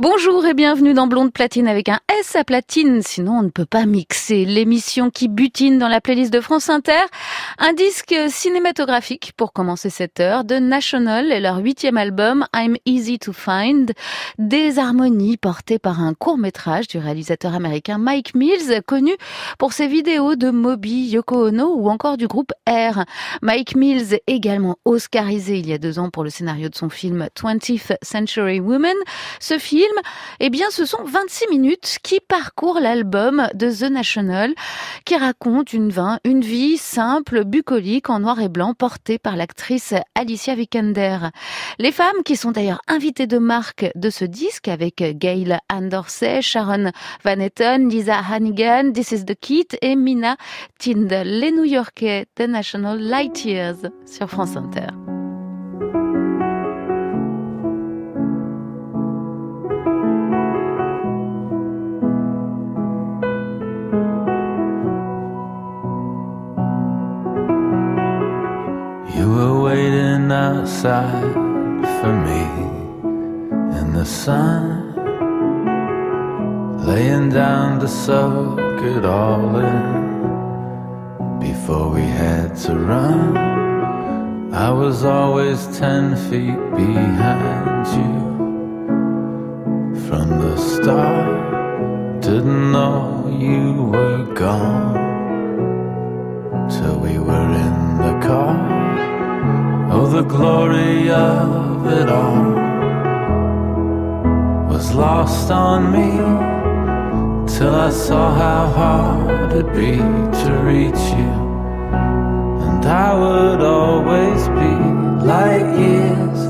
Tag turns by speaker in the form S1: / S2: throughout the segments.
S1: Bonjour et bienvenue dans Blonde Platine avec un S à platine, sinon on ne peut pas mixer l'émission qui butine dans la playlist de France Inter. Un disque cinématographique pour commencer cette heure de National et leur huitième album I'm Easy to Find. Des harmonies portées par un court métrage du réalisateur américain Mike Mills, connu pour ses vidéos de Moby, Yoko Ono ou encore du groupe R. Mike Mills, également oscarisé il y a deux ans pour le scénario de son film 20th Century Woman. Ce film eh bien, ce sont 26 minutes qui parcourent l'album de The National, qui raconte une, vie simple, bucolique, en noir et blanc, portée par l'actrice Alicia Vikander. Les femmes qui sont d'ailleurs invitées de marque de ce disque avec Gail Andorsey, Sharon Van Etten, Lisa Hannigan, This is the Kit et Mina Tindall, les New-Yorkais The National Light Years sur France Inter.
S2: Outside for me in the sun, laying down to soak it all in before we had to run. I was always ten feet behind you from the start. Didn't know you were gone till we were in the car. Oh, the glory of it all was lost on me till I saw how hard it'd be to reach you. And I would always be light years,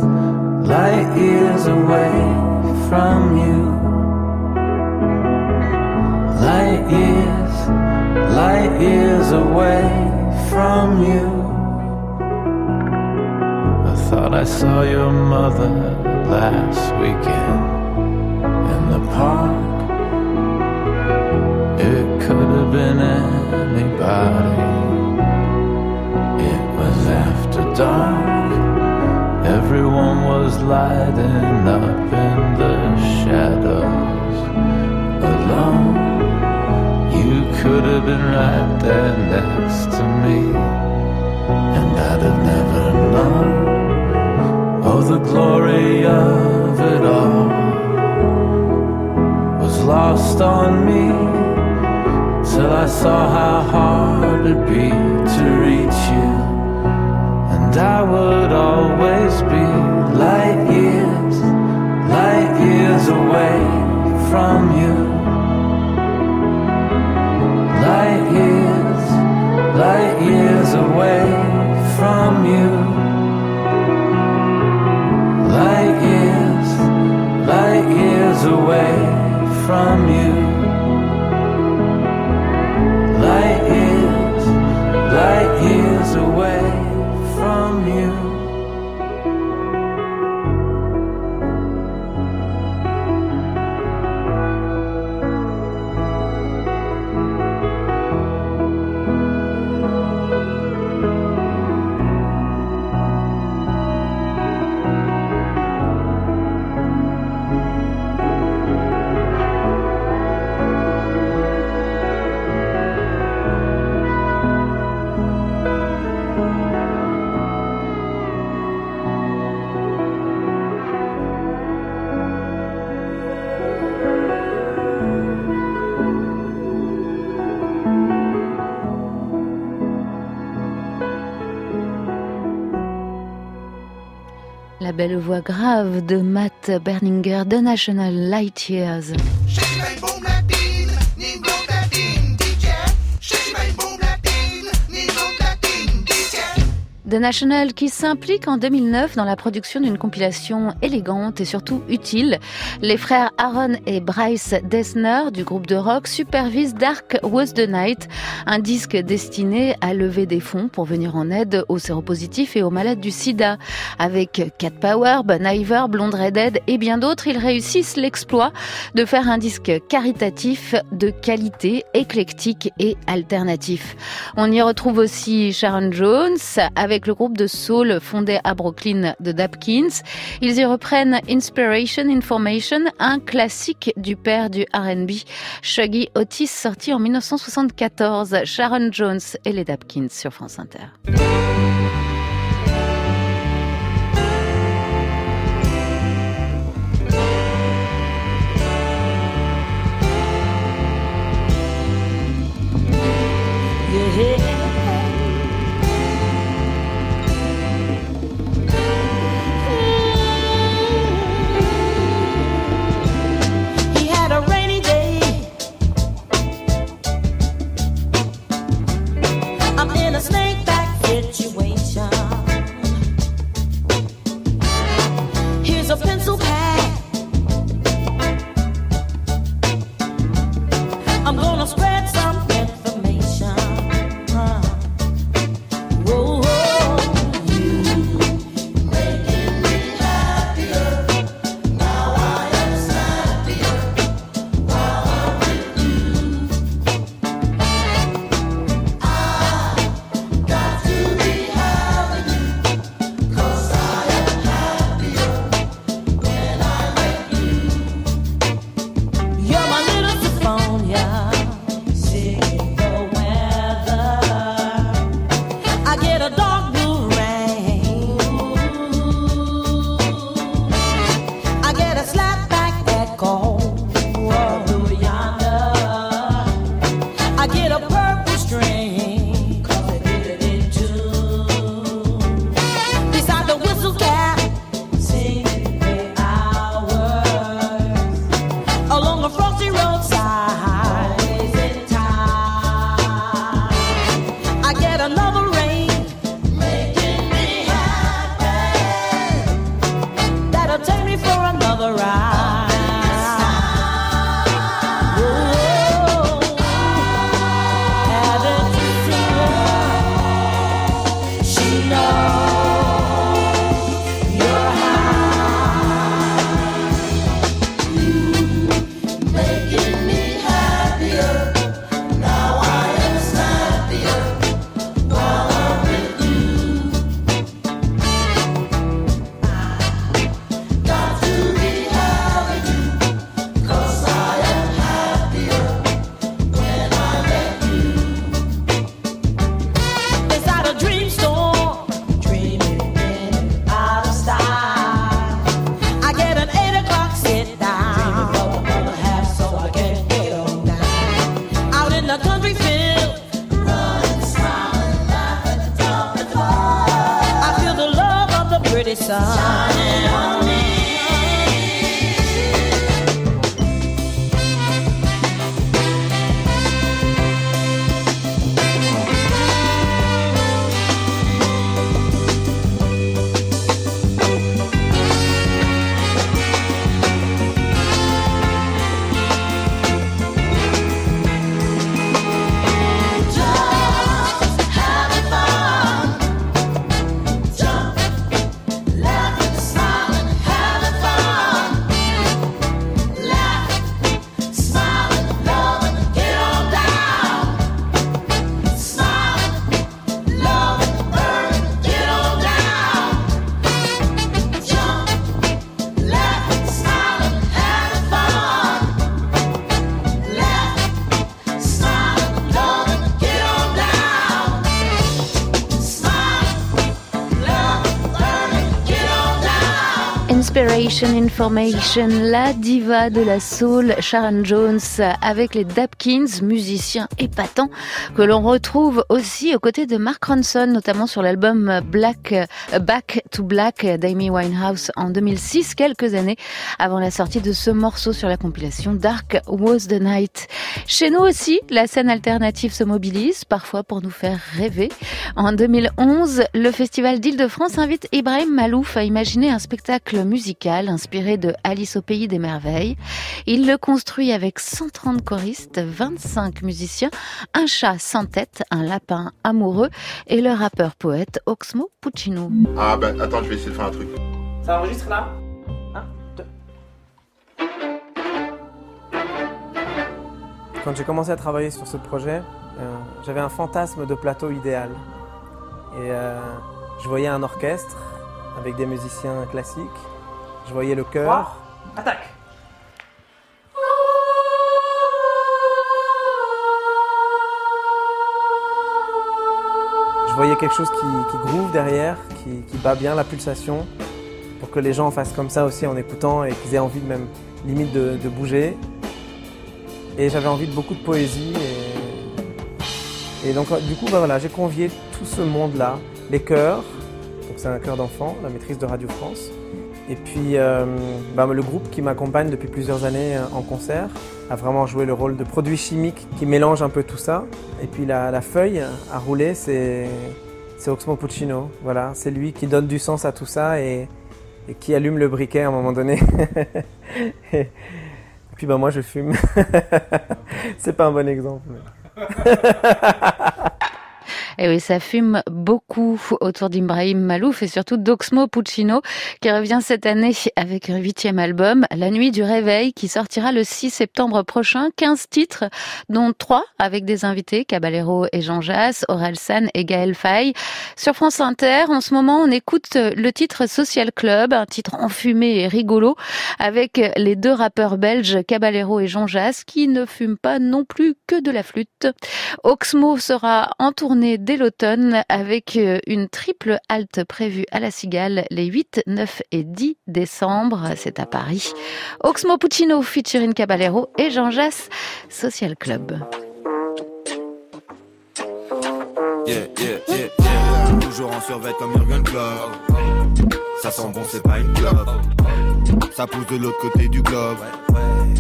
S2: light years away from you. Light years, light years away from you. Thought I saw your mother last weekend in the park. It could have been anybody. It was after dark. Everyone was lighting up in the shadows alone. You could have been right there next to me, and I'd have never known. The glory of it all was lost on me till I saw how hard it'd be to reach you. And I would always be light years, light years away from you. Light years, light years away from you. Away from you. Light years, light years away
S1: belle voix grave de Matt Berninger de National Light Years. The National qui s'implique en 2009 dans la production d'une compilation élégante et surtout utile. Les frères Aaron et Bryce Dessner du groupe de rock supervisent Dark Was the Night, un disque destiné à lever des fonds pour venir en aide aux séropositifs et aux malades du sida. Avec Cat Power, Bon Iver, Blonde Redhead et bien d'autres, ils réussissent l'exploit de faire un disque caritatif de qualité, éclectique et alternatif. On y retrouve aussi Sharon Jones avec
S3: le groupe de soul fondé à Brooklyn de Dapkins. Ils y reprennent Inspiration Information, un classique du père du R&B, Shuggy Otis, sorti en 1974. Sharon Jones et les Dapkins sur France Inter. Information, la diva de la soul Sharon Jones avec les Dapkins, musiciens épatants que l'on retrouve aussi aux côtés de Mark Ronson, notamment sur l'album Black Back to Black d'Amy Winehouse en 2006, quelques années avant la sortie de ce morceau sur la compilation Dark Was the Night. Chez nous aussi, la scène alternative se mobilise, parfois pour nous faire rêver. En 2011, le Festival d'Île-de-France invite Ibrahim Malouf à imaginer un spectacle musical inspiré de Alice au pays des merveilles. Il le construit avec 130 choristes, 25 musiciens, un chat sans tête, un lapin amoureux et le rappeur poète Oxmo Puccino.
S4: Ah ben attends, je vais essayer de faire un truc.
S5: Ça enregistre là? Quand j'ai commencé à travailler sur ce projet, euh, j'avais un fantasme de plateau idéal. Et euh, Je voyais un orchestre avec des musiciens classiques. Je voyais le chœur.
S6: Attaque
S5: Je voyais quelque chose qui, qui groove derrière, qui, qui bat bien la pulsation, pour que les gens fassent comme ça aussi en écoutant et qu'ils aient envie de même limite de, de bouger. Et j'avais envie de beaucoup de poésie. Et, et donc du coup, bah voilà, j'ai convié tout ce monde-là, les chœurs, donc c'est un chœur d'enfant, la maîtrise de Radio France, et puis euh, bah, le groupe qui m'accompagne depuis plusieurs années euh, en concert a vraiment joué le rôle de produit chimique qui mélange un peu tout ça. Et puis la, la feuille à rouler, c'est Oxmo Puccino. Voilà, c'est lui qui donne du sens à tout ça et, et qui allume le briquet à un moment donné. et puis bah moi je fume. c'est pas un bon exemple.
S1: Et oui, ça fume beaucoup autour d'Ibrahim Malouf et surtout d'Oxmo Puccino qui revient cette année avec un huitième album, La Nuit du Réveil, qui sortira le 6 septembre prochain. 15 titres, dont 3 avec des invités, Caballero et Jean Jass, Aurel San et Gaël Faye. Sur France Inter, en ce moment, on écoute le titre Social Club, un titre enfumé et rigolo, avec les deux rappeurs belges, Caballero et Jean Jass, qui ne fument pas non plus que de la flûte. Oxmo sera en tournée dès l'automne avec euh, une triple halte prévue à la Cigale les 8, 9 et 10 décembre. C'est à Paris. Oxmo Puccino featuring Caballero et Jean Jass, Social Club.
S7: Yeah, yeah, yeah, yeah. Toujours en survêt comme Jurgen Klopp. Ça sent bon, c'est pas une clope. Ça pousse de l'autre côté du globe.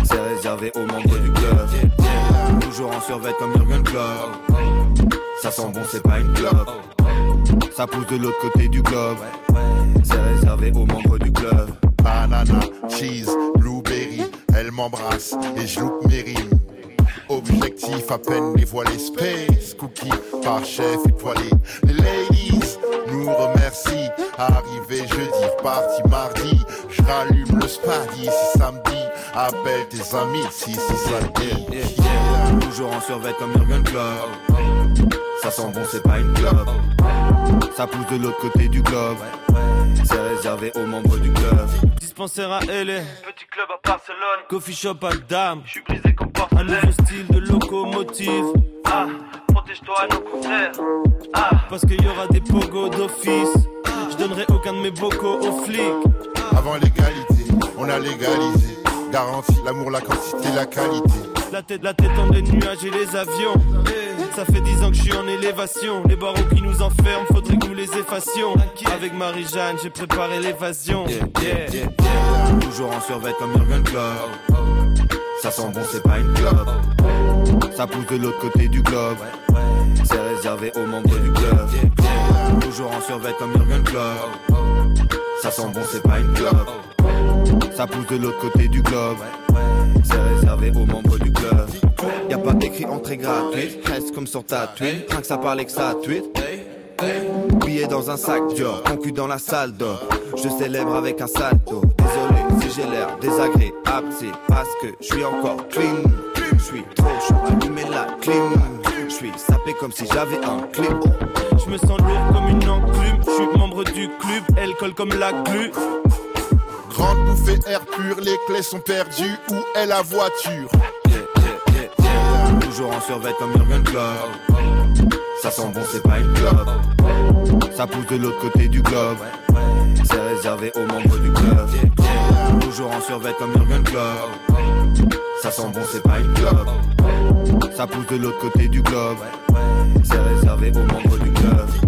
S7: C'est réservé aux membres du club. Toujours en survêt comme Jurgen Klopp. Ça sent bon, c'est pas une clope. Ça pousse de l'autre côté du globe. C'est réservé aux membres du club.
S4: Banana, cheese, blueberry, elle m'embrasse et je loupe mes rimes. Objectif à peine dévoilé, space, cookie par chef étoilé. Les ladies nous remercient. Arrivé jeudi, reparti mardi. Je rallume le spadi si samedi. Appelle tes amis si si samedi.
S7: Yeah, yeah. Toujours en survêt comme Jurgen Klopp. Ça sent bon, c'est pas une clope. Ça pousse de l'autre côté du globe. C'est réservé aux membres du club.
S6: Dispensaire à LA, petit club à Barcelone, coffee shop à Dame, je suis brisé comme porte Un nouveau style de locomotive. Ah, protège-toi à nos contraires. Ah, parce qu'il y aura des pogos d'office. Je donnerai aucun de mes bocaux aux flics.
S4: Avant l'égalité, on a légalisé. Garantie, l'amour, la quantité, la qualité.
S6: La tête, la tête dans les nuages et les avions. Ça fait dix ans que je suis en élévation. Les barreaux qui nous enferment, faudrait que nous les effacions. Avec Marie-Jeanne, j'ai préparé l'évasion.
S7: Yeah, yeah, yeah, yeah. Toujours en survêt comme Jurgen Klopp. Ça sent bon, c'est pas une clope. Ça pousse de l'autre côté du globe. C'est réservé aux membres du club. Toujours en survêt comme Jurgen Klopp. Ça sent bon, c'est pas une clope. Ça pousse de l'autre côté du globe. C'est réservé aux membres du club. Y a pas écrit entrée gratuite, reste comme sur ta tweet. Rien que ça parle que ça tweet. Billet dans un sac Dior, concu dans la salle d'or. Je célèbre avec un salto. Désolé si j'ai l'air désagréable, c'est parce que je suis encore clean. Je suis trop chaud, allumer la clim. Je suis sapé comme si j'avais un clip.
S6: Je me sens lourd comme une enclume. Je suis membre du club, elle colle comme la glu.
S4: Grande bouffée air pur, les clés sont perdues. Où est la voiture?
S7: Yeah, yeah, yeah, yeah. Toujours en survêt comme Jurgen Klopp. Ça sent bon, c'est pas une clope. Ça pousse de l'autre côté du globe. C'est réservé aux membres du club. Toujours en survêt comme Jurgen Klopp. Ça sent bon, c'est pas une clope. Ça pousse de l'autre côté du globe. C'est réservé aux membres du club.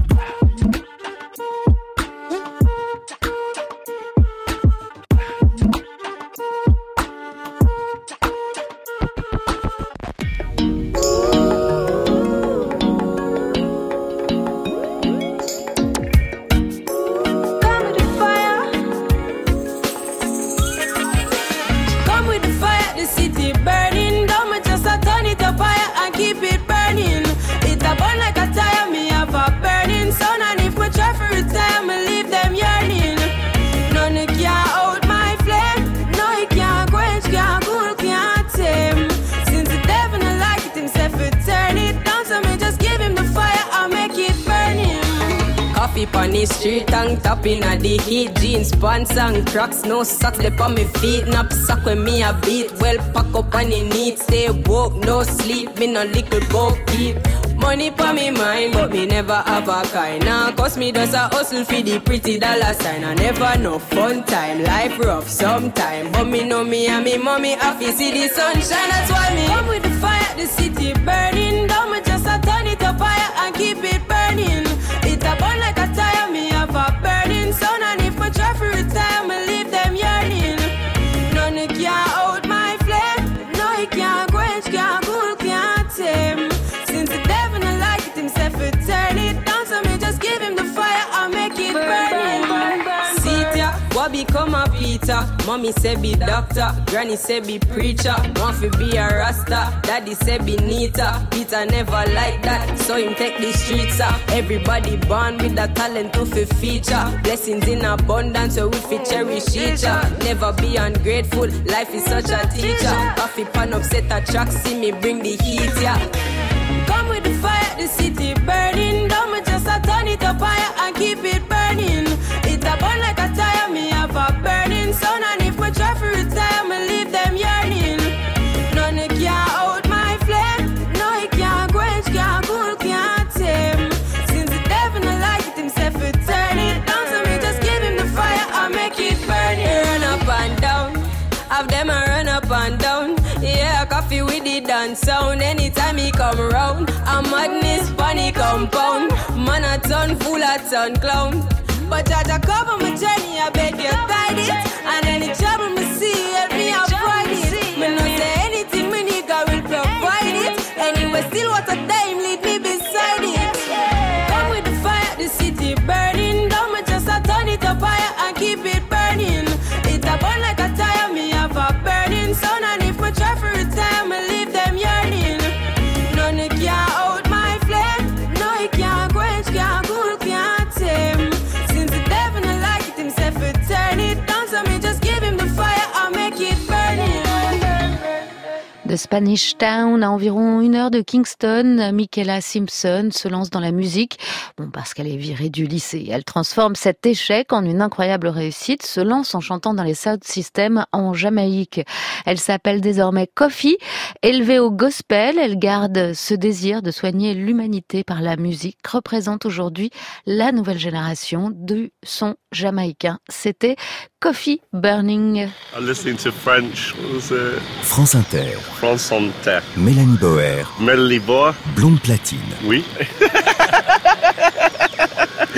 S8: And no socks they on me feet. Nap sock when me a beat. Well pack up on the neat. Stay woke, no sleep. Me no little boat keep. Money for me mind, but me never have a kind. Now, cause me does a hustle for the pretty dollar sign. I never no fun time, life rough sometime. But me know me and me mommy happy see the sunshine. That's why me come with the fire, the city burning down. Me just a turn it up fire and keep it burning. Become a Peter? Mommy say be doctor, granny say be preacher. Want to be a rasta, daddy say be neater. Peter never like that, so him take the streets up. Everybody born with the talent to fi feature. Blessings in abundance, so we fi cherish each other. Never be ungrateful, life is such a teacher. Off it pan upset a track, see me bring the heat, yeah. Come with the fire, the city burning. Don't just a turn it up higher and keep it burning. Sun. And if my try for retire, me leave them yearning. None can out my flame. No, it can't quench, can't cool, can't tame. Since the devil not like it himself, it turn it down. So me just give him the fire and make it burn. He Run up and down. Have them a run up and down. Yeah, coffee with the dance sound. Anytime he come round, a madness funny compound. Man a ton full of ton clown. But I Jaja cover my journey, I beg you guide it. And any trouble me see, help me avoid it. Me no
S1: De Spanish Town, à environ une heure de Kingston, Michaela Simpson se lance dans la musique. Bon, parce qu'elle est virée du lycée. Elle transforme cet échec en une incroyable réussite, se lance en chantant dans les South Systems en Jamaïque. Elle s'appelle désormais Coffee. Élevée au gospel, elle garde ce désir de soigner l'humanité par la musique, représente aujourd'hui la nouvelle génération du son jamaïcain. C'était Coffee Burning.
S9: I'm listening to French.
S10: France Inter,
S9: France on Terre.
S10: Mélanie Boer,
S9: Melanie Bois.
S10: Blonde Platine.
S9: Oui.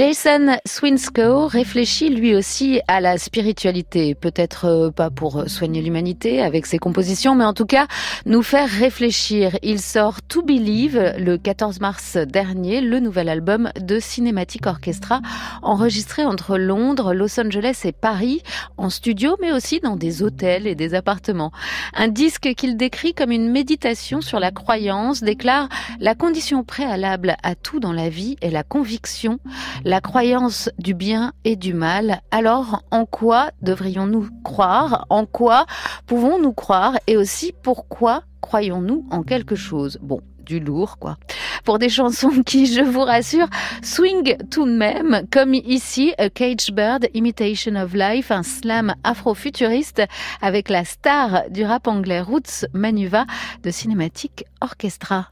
S1: Jason Swinscoe réfléchit lui aussi à la spiritualité, peut-être euh, pas pour soigner l'humanité avec ses compositions, mais en tout cas nous faire réfléchir. Il sort To Believe le 14 mars dernier, le nouvel album de Cinematic Orchestra, enregistré entre Londres, Los Angeles et Paris, en studio, mais aussi dans des hôtels et des appartements. Un disque qu'il décrit comme une méditation sur la croyance, déclare la condition préalable à tout dans la vie est la conviction la croyance du bien et du mal. Alors, en quoi devrions-nous croire? En quoi pouvons-nous croire? Et aussi, pourquoi croyons-nous en quelque chose? Bon, du lourd, quoi. Pour des chansons qui, je vous rassure, swing tout de même, comme ici, A Cage Bird, Imitation of Life, un slam afro-futuriste avec la star du rap anglais Roots Manuva de Cinematic Orchestra.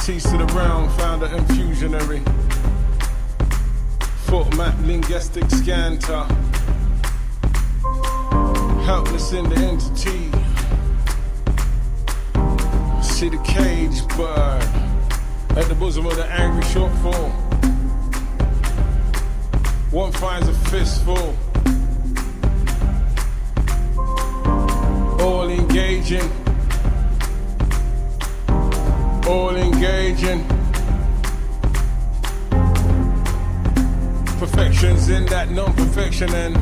S11: Expertise to the realm, founder and fusionary. Foot map, linguistic scanter. Helpless in the entity. See the cage bird at the bosom of the angry shortfall. One finds a fistful. All engaging. All engaging. Perfections in that non perfection and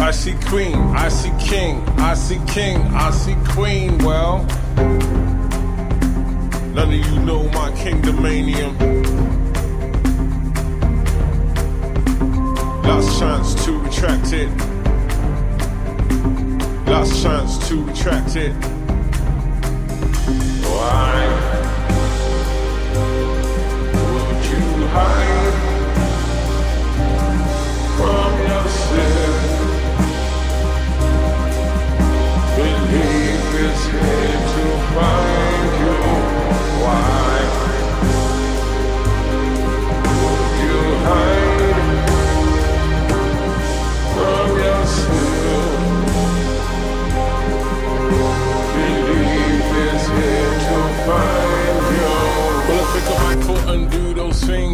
S11: I see queen, I see king, I see king, I see queen. Well, none of you know my kingdomanium. Last chance to retract it. Last chance to retract it. Why would you hide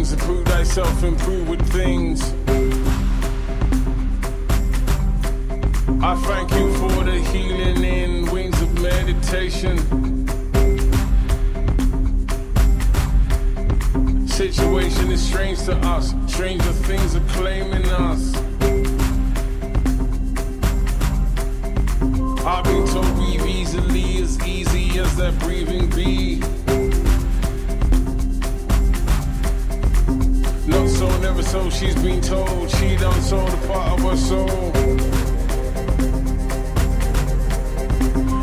S11: things. Improve thyself, improve with things. I thank you for the healing in wings of meditation. Situation is strange to us, stranger things are claiming us. I've been told breathe easily, as easy as that breathing be. So, never so, she's been told she done sold a part of her soul.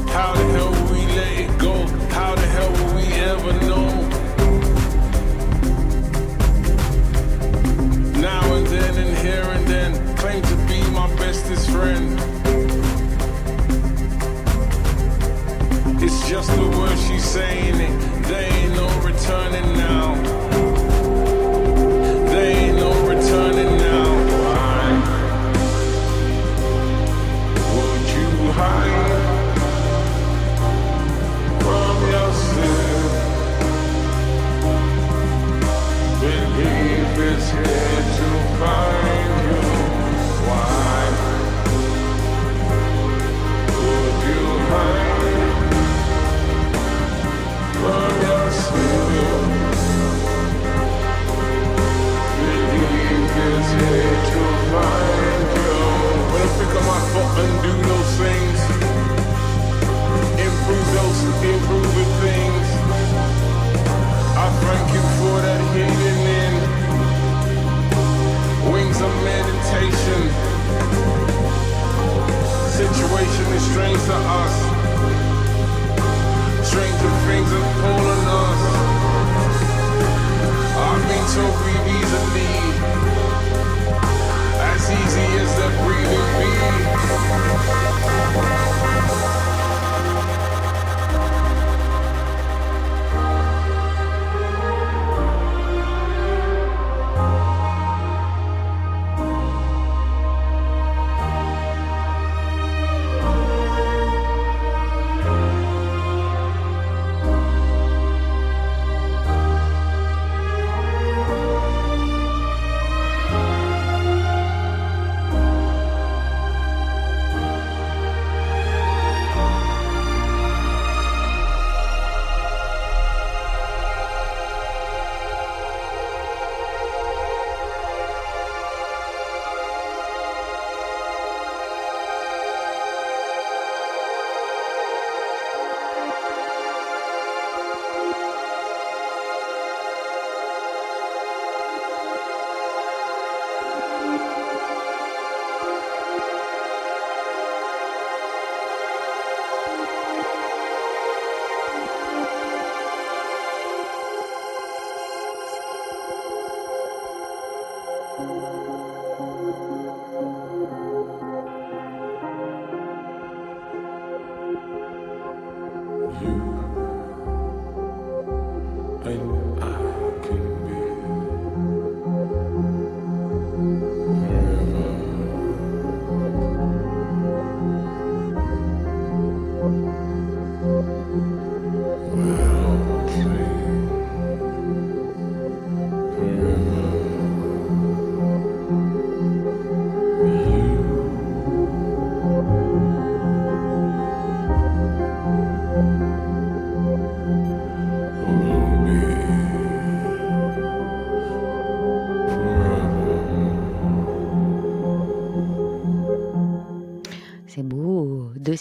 S11: How the hell will we let it go? How the hell will we ever know? Now and then and here and then, claim to be my bestest friend. It's just the words she's saying it. There ain't no returning now.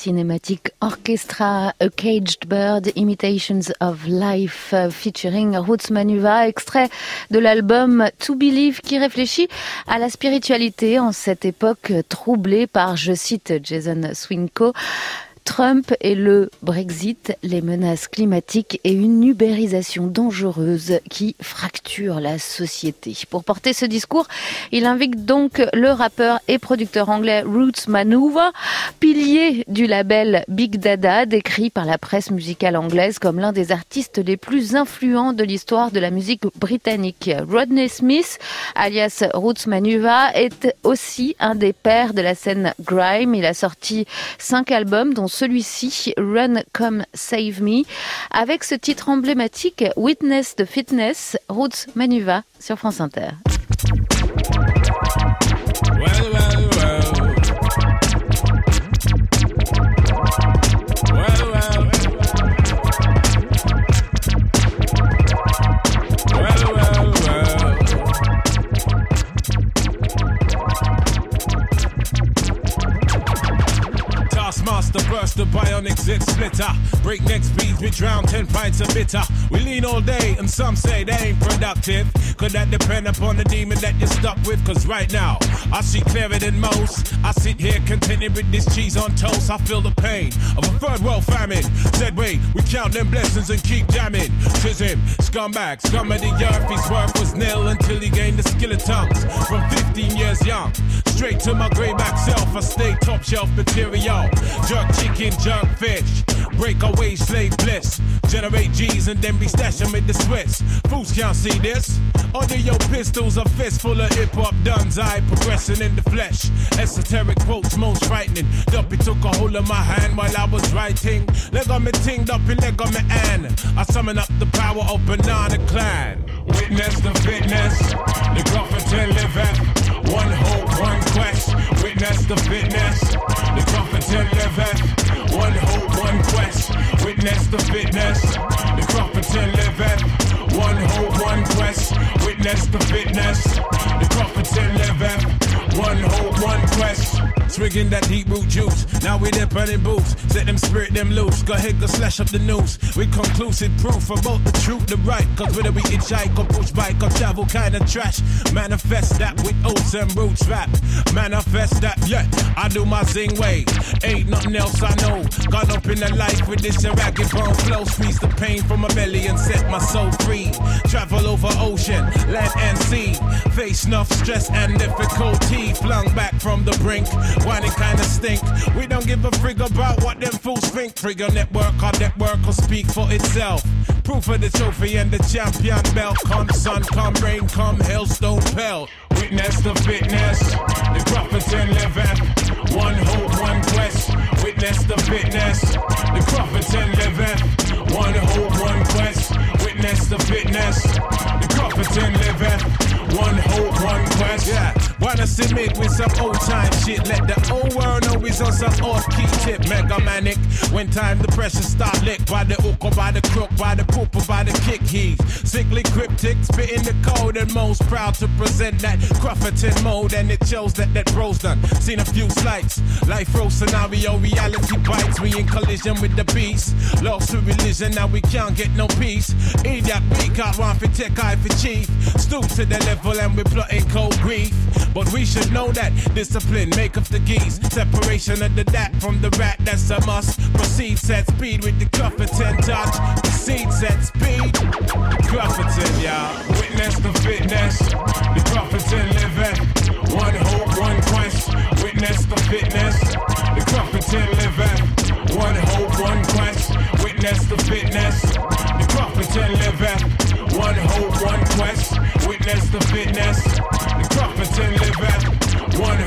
S1: Cinématique orchestra A Caged Bird Imitations of Life euh, featuring Roots Manuva, extrait de l'album To Believe qui réfléchit à la spiritualité en cette époque troublée par, je cite Jason Swinko, Trump et le Brexit, les menaces climatiques et une ubérisation dangereuse qui fracture la société. Pour porter ce discours, il invite donc le rappeur et producteur anglais Roots Manuva, pilier du label Big Dada, décrit par la presse musicale anglaise comme l'un des artistes les plus influents de l'histoire de la musique britannique. Rodney Smith, alias Roots Manuva, est aussi un des pères de la scène grime. Il a sorti cinq albums, dont celui-ci, Run Come Save Me, avec ce titre emblématique, Witness the Fitness, Roots Manuva sur France Inter.
S11: Taskmaster burst the bionic zip splitter. Breakneck speeds, we drown 10 pints of bitter. We lean all day, and some say they ain't productive. Could that depend upon the demon that you're stuck with? Cause right now, I see clearer than most. I sit here contented with this cheese on toast. I feel the pain of a third world famine. Said, wait, we count them blessings and keep jamming. Tis him, scumbag, scum of the earth. His worth was nil until he gained the skill of tongues. From 15 years young, straight to my greyback self, I stay top shelf material. Jerk chicken, jerk fish. Break away slave bliss. Generate G's and then be stashing with the Swiss. Fools can't see this. Under your pistols, a fist full of hip hop duns. I progressing in the flesh. Esoteric quotes, most frightening. Duppy took a hold of my hand while I was writing. Leg on me ting, Duppy leg on me an. I summon up the power of Banana Clan. Witness the fitness. The Grufferton live at. One hope, one quest. Witness the fitness. The fitness. Swigging that deep root juice. Now we dip burning boots. Set them spirit them loose. Go ahead, go slash up the news. With conclusive proof about the truth, the right. Cause whether we hitchhike or push bike or travel kind of trash. Manifest that with oats and roots rap. Manifest that, yeah. I do my zing way. Ain't nothing else I know. Gone up in the life with this ragged bone flow. Squeeze the pain from my belly and set my soul free. Travel over ocean, land and sea. Face enough stress and difficulty. Flung back from the brink. Whining kinda stink. We don't give a frig about what them fools think. Trigger network, our network will speak for itself. Proof of the trophy and the champion belt. Come sun, come rain, come hailstone pelt. Witness the fitness, the prophets live at. One hope, one quest. Witness the fitness, the prophets live at. One hope, one quest. Witness the fitness, the prophets live at. One hope, one quest. Yeah. Wanna submit with some old time shit. Let the whole world know he's on some off key tip. Mega manic. When time the pressure start lick by the hook or by the crook, by the poop or by the kick. He's sickly cryptic, spitting the code and most proud to present that Crufferton mode. And it shows that that bro's done. Seen a few slights. Life row scenario, reality bites. We in collision with the beast. Lost to religion, now we can't get no peace. Idiot, we can't want for tech eye for chief. Stoop to the level and we're plotting cold grief. But we should know that discipline make up the geese. Separation of the dat from the rat, that's a must. Proceed set speed with the Clufferton touch. Proceed set speed. Clufferton, y'all. Witness the fitness. The Clufferton living. One hope, one quest. Witness the fitness. The Clufferton living. One hope, one quest. Witness the fitness. The Clufferton living witness the fitness. The competent live at one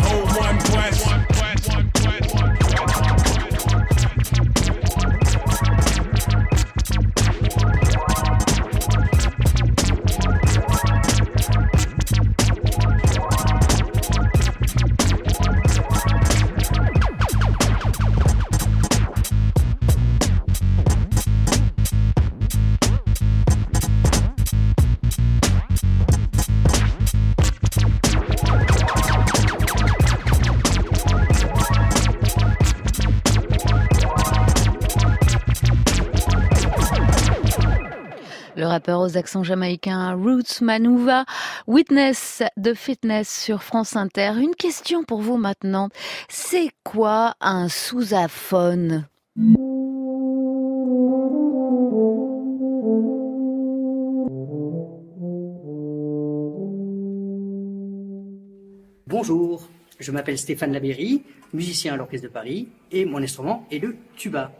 S1: Aux accents jamaïcains Roots Manuva, Witness de Fitness sur France Inter. Une question pour vous maintenant. C'est quoi un sous-aphone?
S12: Bonjour, je m'appelle Stéphane Labéry, musicien à l'Orchestre de Paris, et mon instrument est le tuba.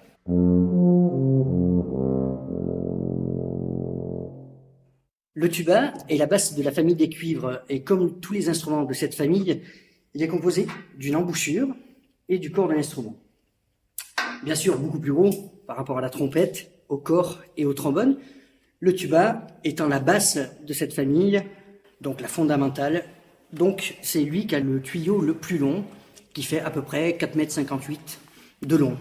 S12: Le tuba est la basse de la famille des cuivres, et comme tous les instruments de cette famille, il est composé d'une embouchure et du corps de l'instrument. Bien sûr, beaucoup plus haut par rapport à la trompette, au corps et au trombone. Le tuba étant la basse de cette famille, donc la fondamentale, donc c'est lui qui a le tuyau le plus long, qui fait à peu près 4,58 m de long.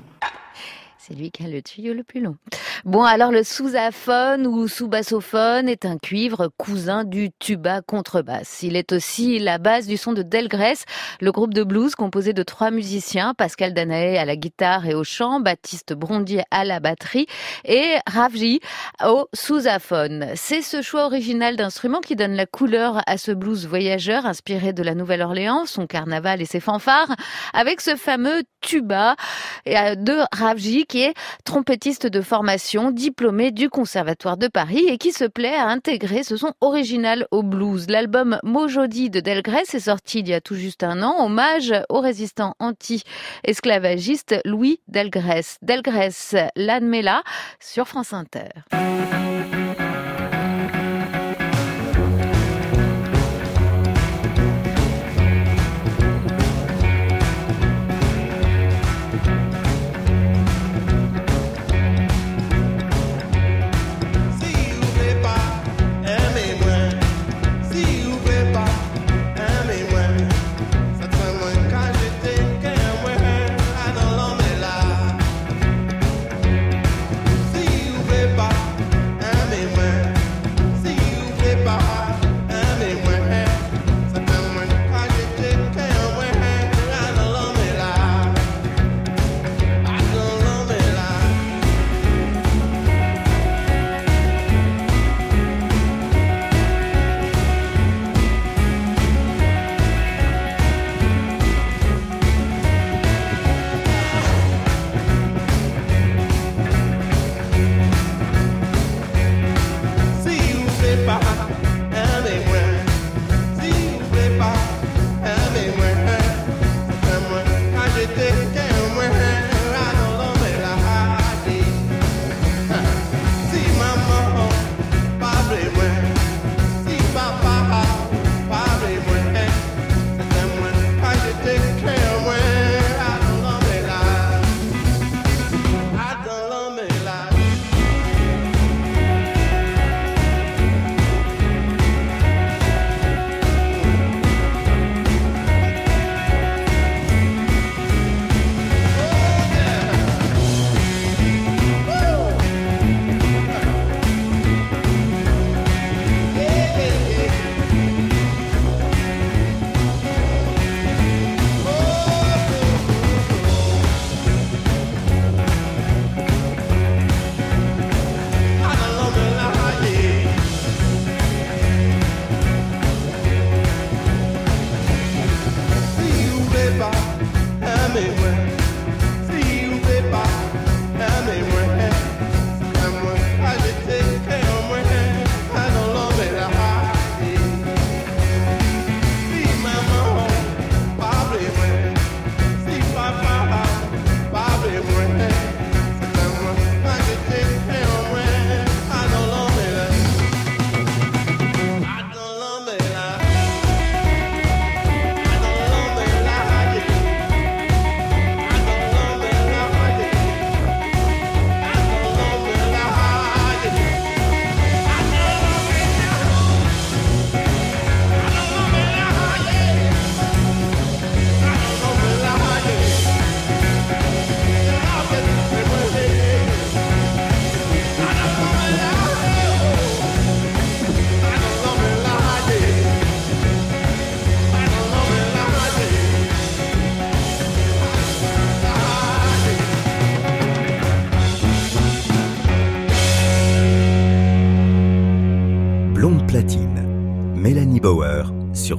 S1: C'est lui qui a le tuyau le plus long. Bon, alors le sous-aphone ou sous-bassophone est un cuivre cousin du tuba contrebasse. Il est aussi la base du son de Delgrès, le groupe de blues composé de trois musiciens, Pascal Danaé à la guitare et au chant, Baptiste Brondier à la batterie et Ravji au sous-aphone. C'est ce choix original d'instrument qui donne la couleur à ce blues voyageur inspiré de la Nouvelle-Orléans, son carnaval et ses fanfares, avec ce fameux tuba de Ravji qui est trompettiste de formation, diplômé du Conservatoire de Paris et qui se plaît à intégrer ce son original au blues. L'album Mojodi de Delgrès est sorti il y a tout juste un an, hommage au résistant anti-esclavagiste Louis Delgrès. Delgrès, l'admela sur France Inter.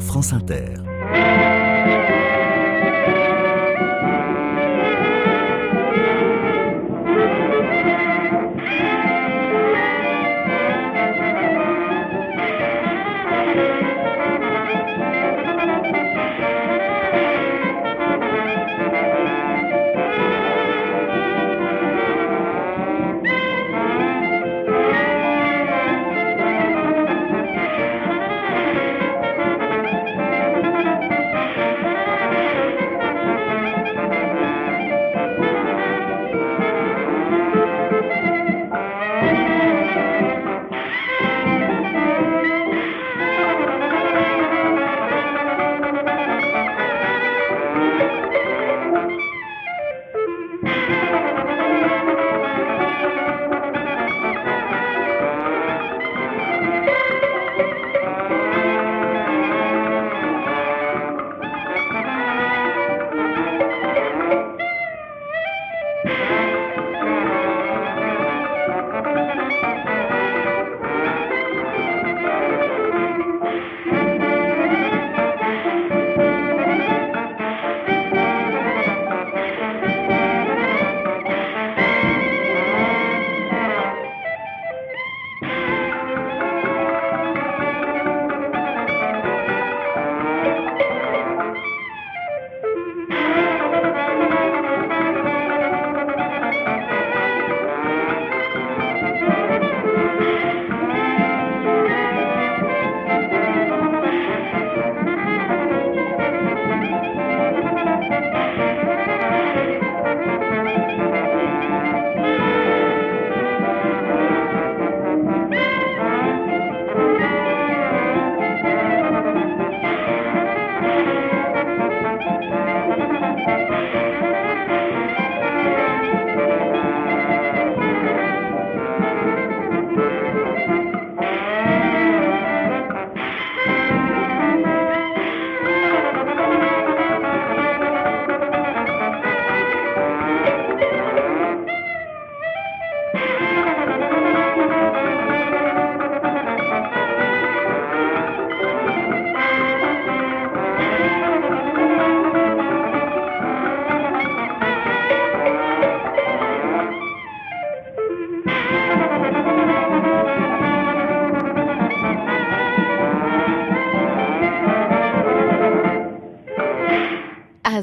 S10: France Inter.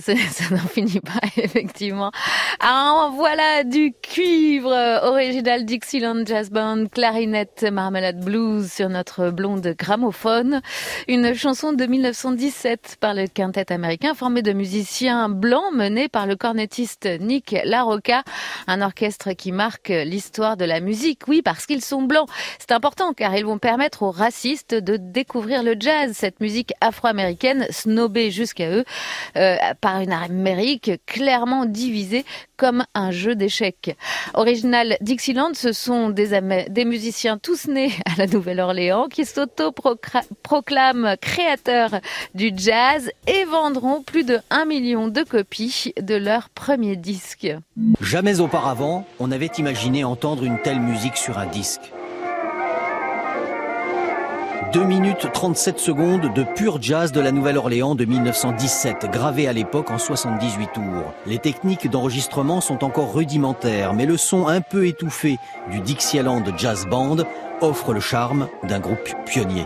S1: ça n'en finit pas, effectivement. Ah, voilà du cuivre original Dixieland Jazz Band, clarinette Marmalade Blues sur notre blonde gramophone. Une chanson de 1917 par le quintet américain formé de musiciens blancs menés par le cornettiste Nick LaRocca, un orchestre qui marque l'histoire de la musique. Oui, parce qu'ils sont blancs. C'est important car ils vont permettre aux racistes de découvrir le jazz, cette musique afro-américaine snobée jusqu'à eux euh, par une Amérique clairement divisée comme un jeu d'échecs. Original Dixieland, ce sont des, musiciens tous nés à la Nouvelle-Orléans qui s'auto-proclament créateurs du jazz et vendront plus de 1 million de copies de leur premier disque.
S13: Jamais auparavant, on avait imaginé entendre une telle musique sur un disque. 2 minutes 37 secondes de pur jazz de la Nouvelle-Orléans de 1917, gravé à l'époque en 78 tours. Les techniques d'enregistrement sont encore rudimentaires, mais le son un peu étouffé du Dixieland Jazz Band offre le charme d'un groupe pionnier.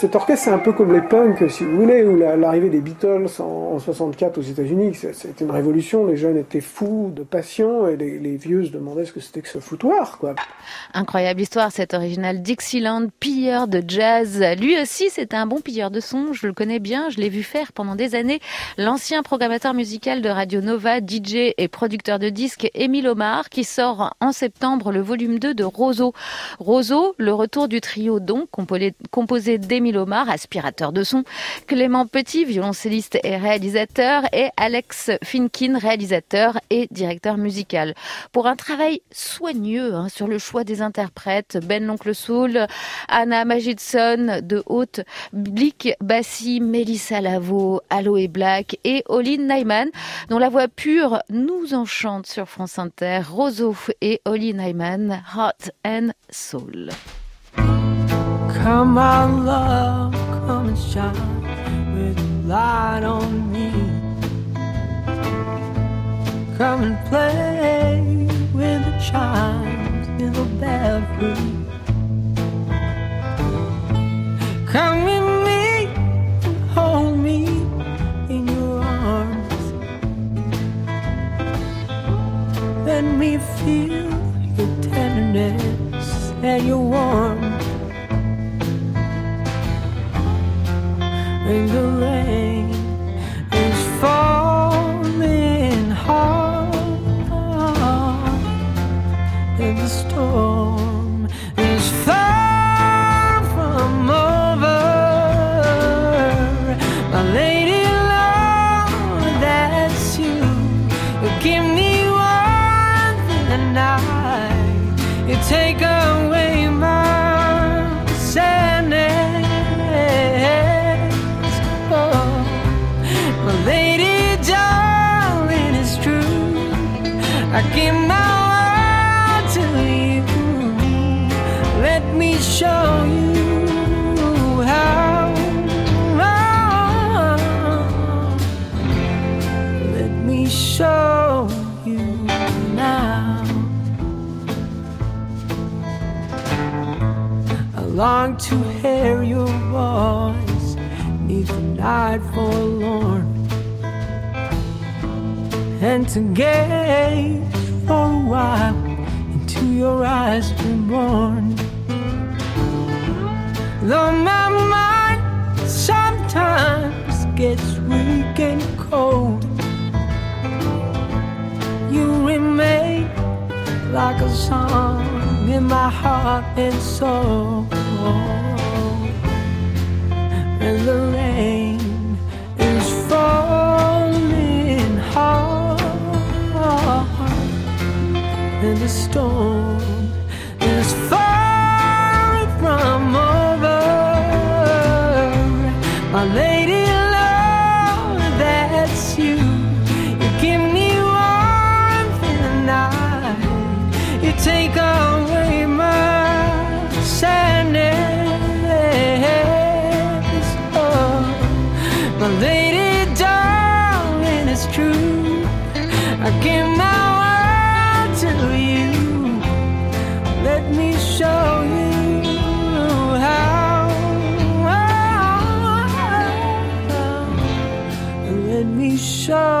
S14: Cet orchestre, c'est un peu comme les punks, si vous voulez, ou l'arrivée des Beatles en, 64 aux États-Unis. C'était une révolution. Les jeunes étaient fous de passion et les, vieux se demandaient ce que c'était que ce foutoir, quoi.
S1: Incroyable histoire, cet original Dixieland, pilleur de jazz. Lui aussi, c'était un bon pilleur de son. Je le connais bien. Je l'ai vu faire pendant des années. L'ancien programmateur musical de Radio Nova, DJ et producteur de disques, Émile Omar, qui sort en septembre le volume 2 de Roseau. Roseau, le retour du trio donc, composé d'Émile Lomar, aspirateur de son, Clément Petit, violoncelliste et réalisateur, et Alex Finkin, réalisateur et directeur musical. Pour un travail soigneux hein, sur le choix des interprètes, Ben l'Oncle Soul, Anna Magidson de Haute, Blick Bassi, Mélissa Lavo, Aloe Black et Olin Nyman, dont la voix pure nous enchante sur France Inter, Roseau et Olin Nyman, Heart and Soul.
S15: Come on, love, come and shine with a light on me. Come and play with the chimes in the bathroom. Come with me, and hold me in your arms. Let me feel your tenderness and your warmth. And the rain. Is falling hard, the storm long to hear your voice neath the night forlorn and to gaze for a while into your eyes reborn. Though my mind sometimes gets weak and cold, you remain like a song in my heart and soul. And the rain is falling hard, the storm show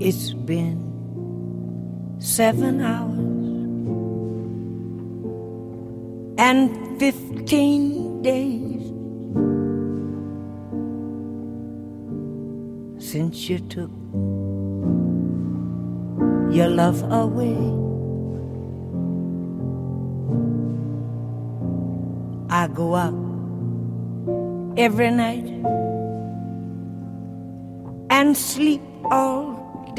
S15: It's been seven hours
S16: and fifteen days since you took your love away. I go out every night and sleep all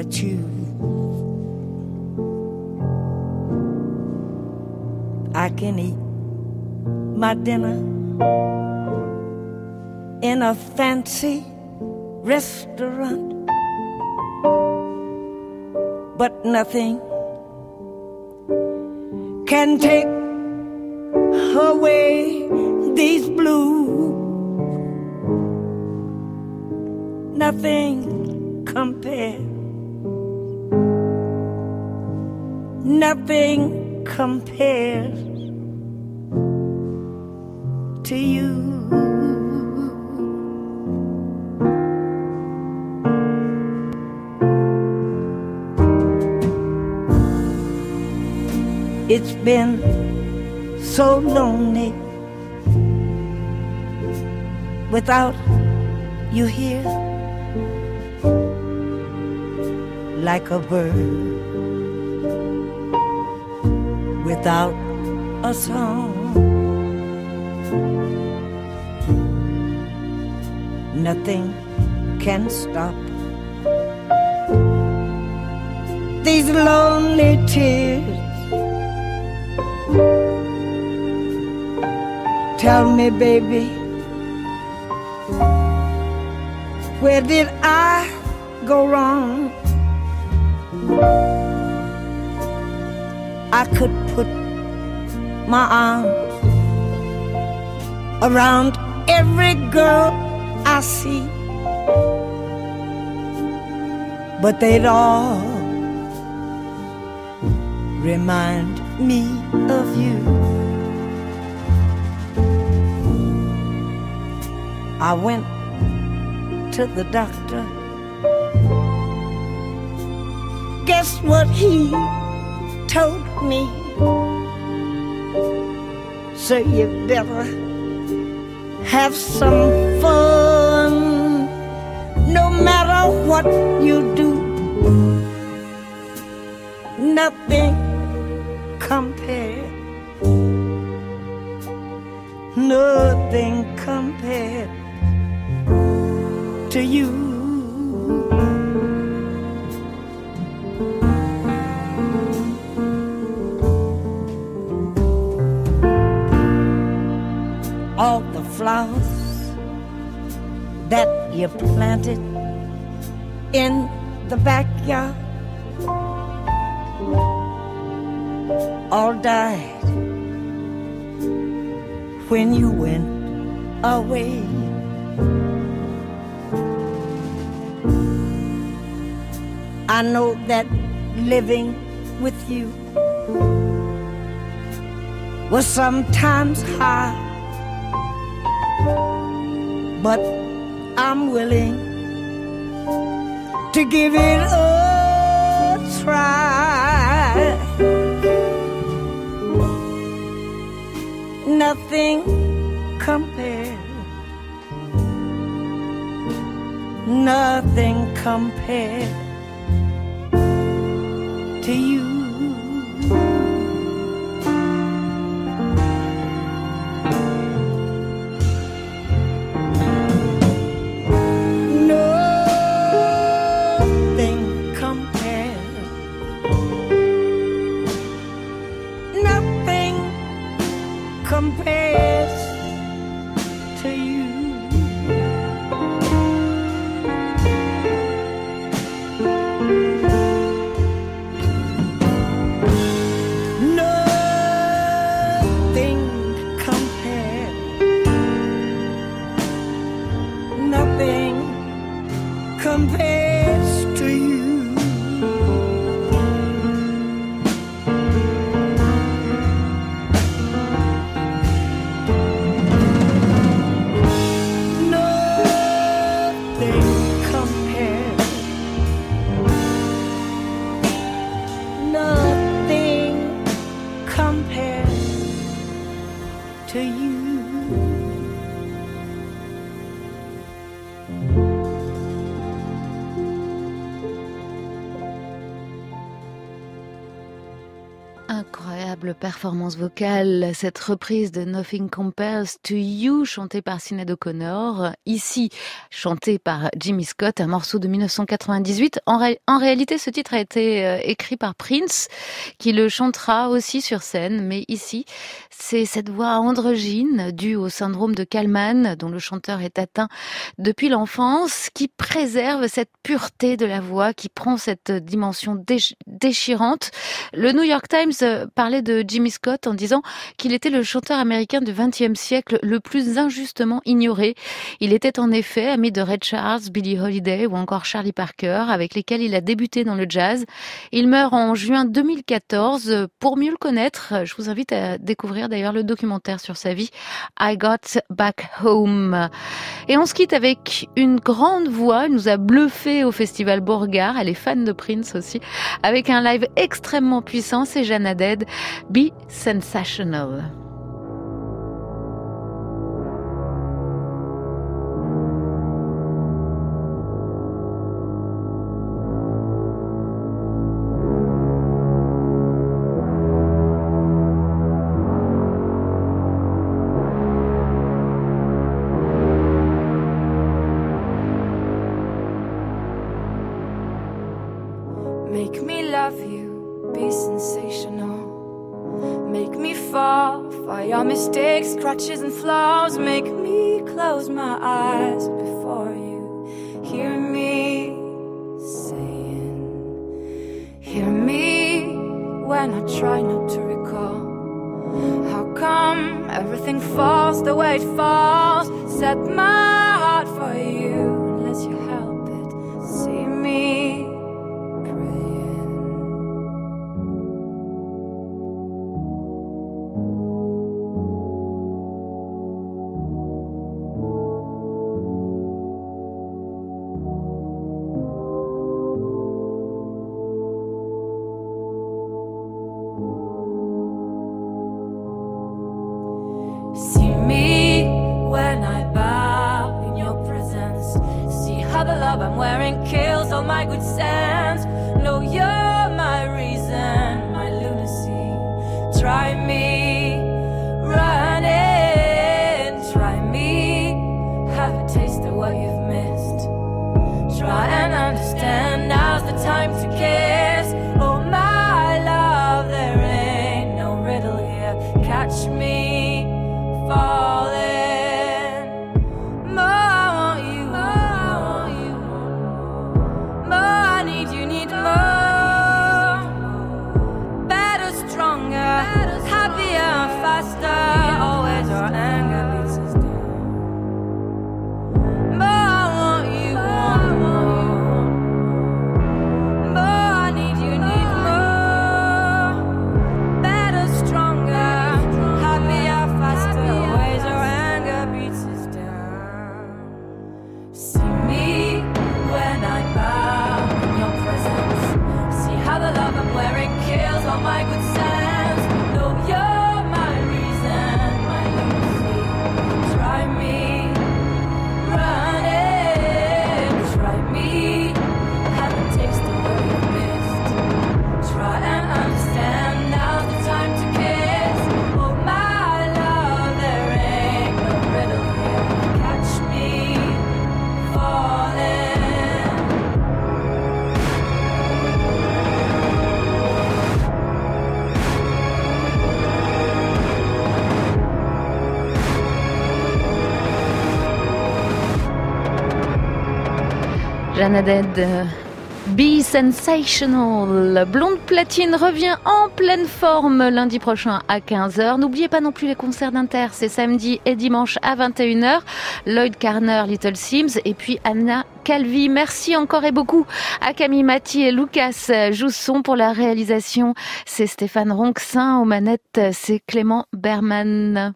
S16: I choose. I can eat my dinner in a fancy restaurant, but nothing can take away these blues. Nothing Nothing compares to you. It's been so lonely without you here, like a bird without a song. Nothing can stop these lonely tears. Tell me, baby, where did I go wrong? I could my arms around every girl I see, but they'd all remind me of you. I went to the doctor. Guess what he told me? So you better have some fun. No matter what you do, nothing compared. Nothing compared to you. Flowers that you planted in the backyard all died when you went away. I know that living with you was sometimes hard, but I'm willing to give it a try. Nothing compares. Nothing compared to you.
S1: compare. Performance vocale, cette reprise de Nothing Compares to You, chantée par Sinead O'Connor, ici chantée par Jimmy Scott, un morceau de 1998. En, ré- en réalité, ce titre a été euh, écrit par Prince, qui le chantera aussi sur scène, mais ici, c'est cette voix androgyne due au syndrome de Kalman, dont le chanteur est atteint depuis l'enfance, qui préserve cette pureté de la voix, qui prend cette dimension déch- déchirante. Le New York Times euh, parlait de Jimmy Scott en disant qu'il était le chanteur américain du XXe siècle le plus injustement ignoré. Il était en effet ami de Ray Charles, Billie Holiday ou encore Charlie Parker, avec lesquels il a débuté dans le jazz. Il meurt en juin 2014. Pour mieux le connaître, je vous invite à découvrir d'ailleurs le documentaire sur sa vie, I Got Back Home. Et on se quitte avec une grande voix. Elle nous a bluffé au festival Borgard. Elle est fan de Prince aussi. Avec un live extrêmement puissant, c'est Jeanne. Be sensational.
S8: flowers make
S1: Be Sensational. Blonde Platine revient en pleine forme lundi prochain à 15h. N'oubliez pas non plus les concerts d'Inter, c'est samedi et dimanche à 21h. Lloyd Carner, Little Sims et puis Anna Calvi. Merci encore et beaucoup à Camille Mathy et Lucas Jousson pour la réalisation. C'est Stéphane Ronxin aux manettes, c'est Clément Berman.